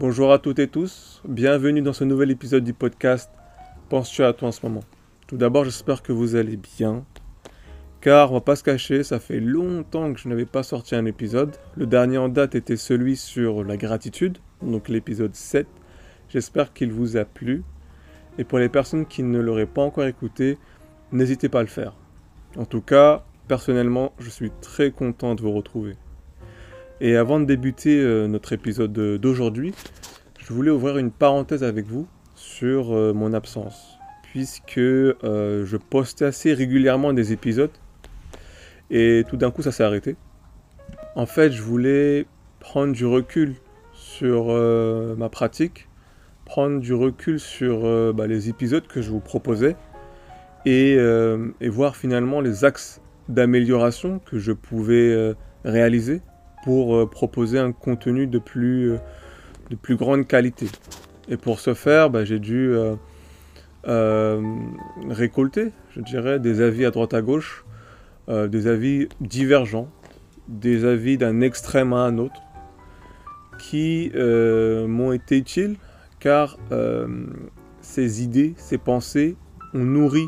Bonjour à toutes et tous, bienvenue dans ce nouvel épisode du podcast Penses-tu à toi en ce moment? Tout d'abord, j'espère que vous allez bien, car on va pas se cacher, ça fait longtemps que je n'avais pas sorti un épisode. Le dernier en date était celui sur la gratitude, donc l'épisode 7. J'espère qu'il vous a plu. Et pour les personnes qui ne l'auraient pas encore écouté, n'hésitez pas à le faire. En tout cas, personnellement, je suis très content de vous retrouver. Et avant de débuter euh, notre épisode d'aujourd'hui, je voulais ouvrir une parenthèse avec vous sur euh, mon absence, puisque euh, je postais assez régulièrement des épisodes, et tout d'un coup ça s'est arrêté. En fait, je voulais prendre du recul sur ma pratique, prendre du recul sur bah, les épisodes que je vous proposais, et, et voir finalement les axes d'amélioration que je pouvais réaliser pour euh, proposer un contenu de plus, euh, de plus grande qualité. Et pour ce faire, bah, j'ai dû euh, récolter, je dirais, des avis à droite à gauche, des avis divergents, des avis d'un extrême à un autre, qui m'ont été utiles car ces idées, ces pensées ont nourri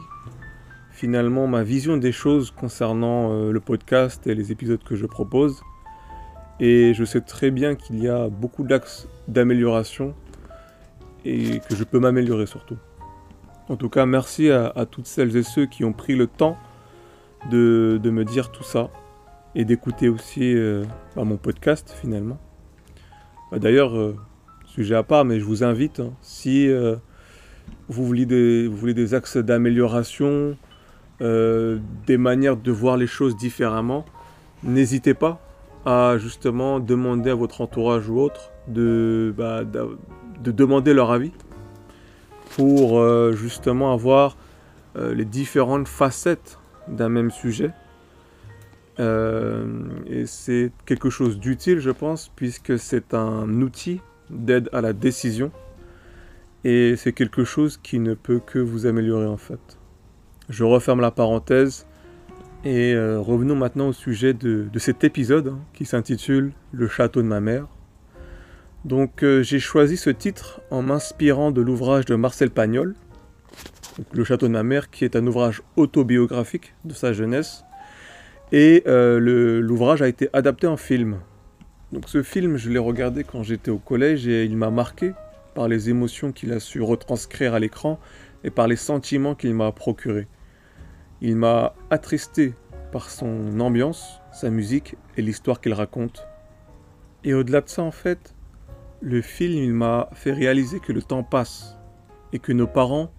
finalement ma vision des choses concernant le podcast et les épisodes que je propose. Et je sais très bien qu'il y a beaucoup d'axes d'amélioration et que je peux m'améliorer surtout. En tout cas, merci à, toutes celles et ceux qui ont pris le temps de, me dire tout ça et d'écouter aussi euh, bah, mon podcast finalement. Bah, d'ailleurs, euh, sujet à part, mais je vous invite, hein, si euh, vous, voulez des, vous voulez des axes d'amélioration, des manières de voir les choses différemment, n'hésitez pas à justement demander à votre entourage ou autre de, bah, de, demander leur avis pour euh, justement avoir euh, les différentes facettes d'un même sujet. Euh, et c'est quelque chose d'utile, je pense, puisque c'est un outil d'aide à la décision. Et c'est quelque chose qui ne peut que vous améliorer en fait. Je referme la parenthèse et euh, revenons maintenant au sujet de, cet épisode hein, qui s'intitule Le château de ma mère. Donc euh, j'ai choisi ce titre en m'inspirant de l'ouvrage de Marcel Pagnol, Le château de ma mère, qui est un ouvrage autobiographique de sa jeunesse. Et euh, l'ouvrage a été adapté en film. Donc ce film, je l'ai regardé quand j'étais au collège et il m'a marqué par les émotions qu'il a su retranscrire à l'écran et par les sentiments qu'il m'a procurés. Il m'a attristé par son ambiance, sa musique et l'histoire qu'il raconte. Et au-delà de ça, en fait, le film il m'a fait réaliser que le temps passe et que nos parents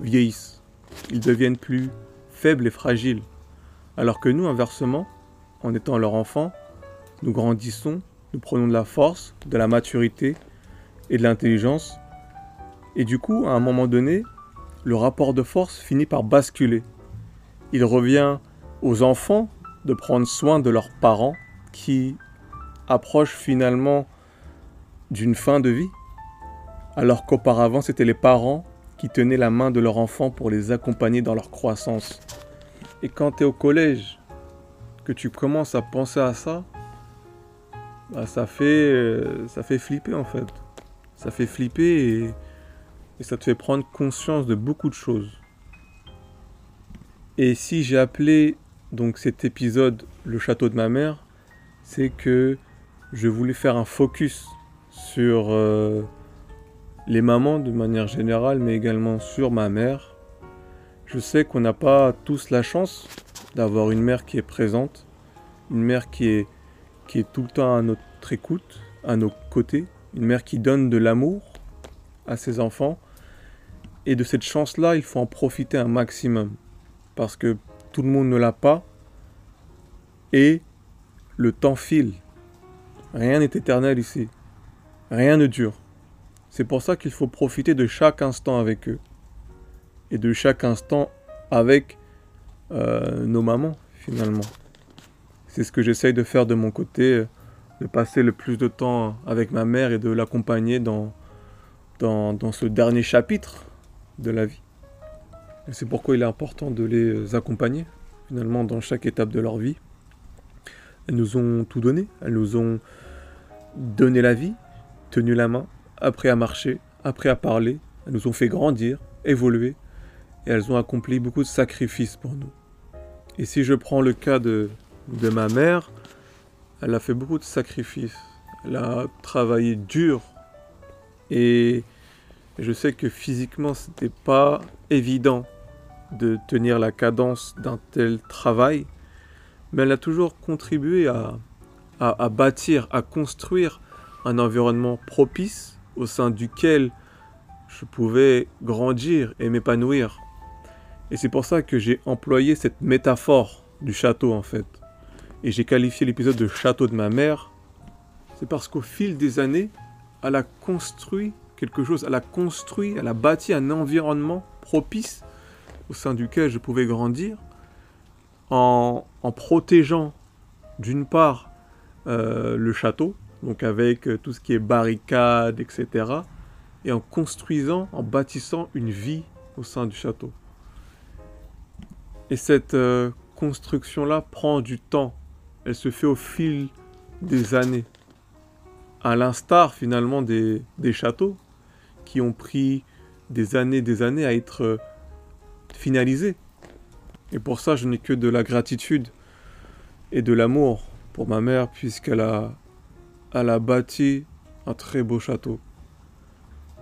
vieillissent. Ils deviennent plus faibles et fragiles. Alors que nous, inversement, en étant leur enfant, nous grandissons, nous prenons de la force, de la maturité et de l'intelligence. Et du coup, à un moment donné, le rapport de force finit par basculer il revient aux enfants de prendre soin de leurs parents qui approchent finalement d'une fin de vie, alors qu'auparavant c'était les parents qui tenaient la main de leur enfant pour les accompagner dans leur croissance. Et quand tu es au collège, que tu commences à penser à ça, bah, ça, fait, euh, ça fait flipper en fait. Ça fait flipper et ça te fait prendre conscience de beaucoup de choses. Et si j'ai appelé donc cet épisode le château de ma mère, c'est que je voulais faire un focus sur euh, les mamans de manière générale, mais également sur ma mère. Je sais qu'on n'a pas tous la chance d'avoir une mère qui est présente, une mère qui est, qui est tout le temps à notre écoute, à nos côtés, une mère qui donne de l'amour à ses enfants. Et de cette chance-là, il faut en profiter un maximum parce que tout le monde ne l'a pas et le temps file. Rien n'est éternel ici. Rien ne dure. C'est pour ça qu'il faut profiter de chaque instant avec eux et de chaque instant avec euh, nos mamans finalement. C'est ce que j'essaye de faire de mon côté, de passer le plus de temps avec ma mère et de l'accompagner dans ce dernier chapitre de la vie. C'est pourquoi il est important de les accompagner, finalement, dans chaque étape de leur vie. Elles nous ont tout donné, elles nous ont donné la vie, tenu la main, appris à marcher, appris à parler, elles nous ont fait grandir, évoluer, et elles ont accompli beaucoup de sacrifices pour nous. Et si je prends le cas de, de ma mère, elle a fait beaucoup de sacrifices. Elle a travaillé dur. Et je sais que physiquement, c'était pas évident de tenir la cadence d'un tel travail. Mais elle a toujours contribué à, à, bâtir, à construire un environnement propice au sein duquel je pouvais grandir et m'épanouir. Et c'est pour ça que j'ai employé cette métaphore du château en fait. Et j'ai qualifié l'épisode de château de ma mère. C'est parce qu'au fil des années, elle a construit quelque chose, elle a construit, elle a bâti un environnement propice au sein duquel je pouvais grandir en, en protégeant d'une part euh, le château, donc avec euh, tout ce qui est barricades, etc. Et en construisant, en bâtissant une vie au sein du château. Et cette euh, construction-là prend du temps. Elle se fait au fil des années. À l'instar finalement des, des, châteaux qui ont pris des années des années à être finalisés. Et pour ça, je n'ai que de la gratitude et de l'amour pour ma mère puisqu'elle a, bâti un très beau château.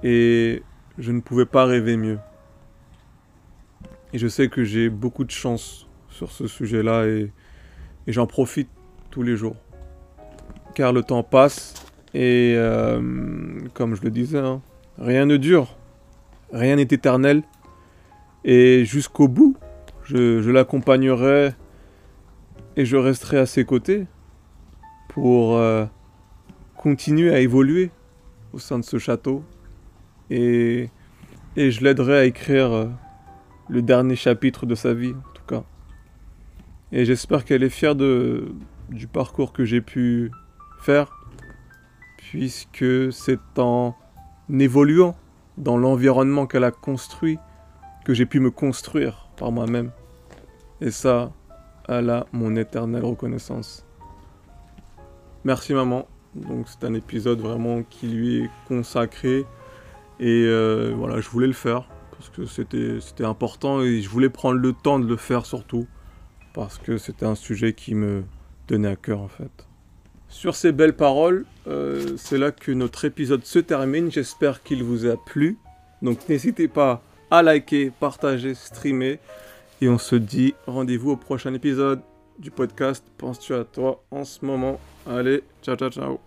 Et je ne pouvais pas rêver mieux. Et je sais que j'ai beaucoup de chance sur ce sujet-là et, et j'en profite tous les jours. Car le temps passe et euh, comme je le disais, hein, rien ne dure, rien n'est éternel. Et jusqu'au bout, je, l'accompagnerai et je resterai à ses côtés pour euh, continuer à évoluer au sein de ce château. Et, je l'aiderai à écrire euh, le dernier chapitre de sa vie, en tout cas. Et j'espère qu'elle est fière du parcours que j'ai pu faire, puisque c'est en évoluant dans l'environnement qu'elle a construit que j'ai pu me construire par moi-même. Et ça, elle a mon éternelle reconnaissance. Merci maman. Donc c'est un épisode vraiment qui lui est consacré. Et euh, voilà, je voulais le faire parce que c'était, c'était important et je voulais prendre le temps de le faire surtout parce que c'était un sujet qui me tenait à cœur en fait. Sur ces belles paroles, euh, c'est là que notre épisode se termine. J'espère qu'il vous a plu. Donc n'hésitez pas à liker, partager, streamer. Et on se dit rendez-vous au prochain épisode du podcast Penses-tu à toi en ce moment? Allez, ciao ciao ciao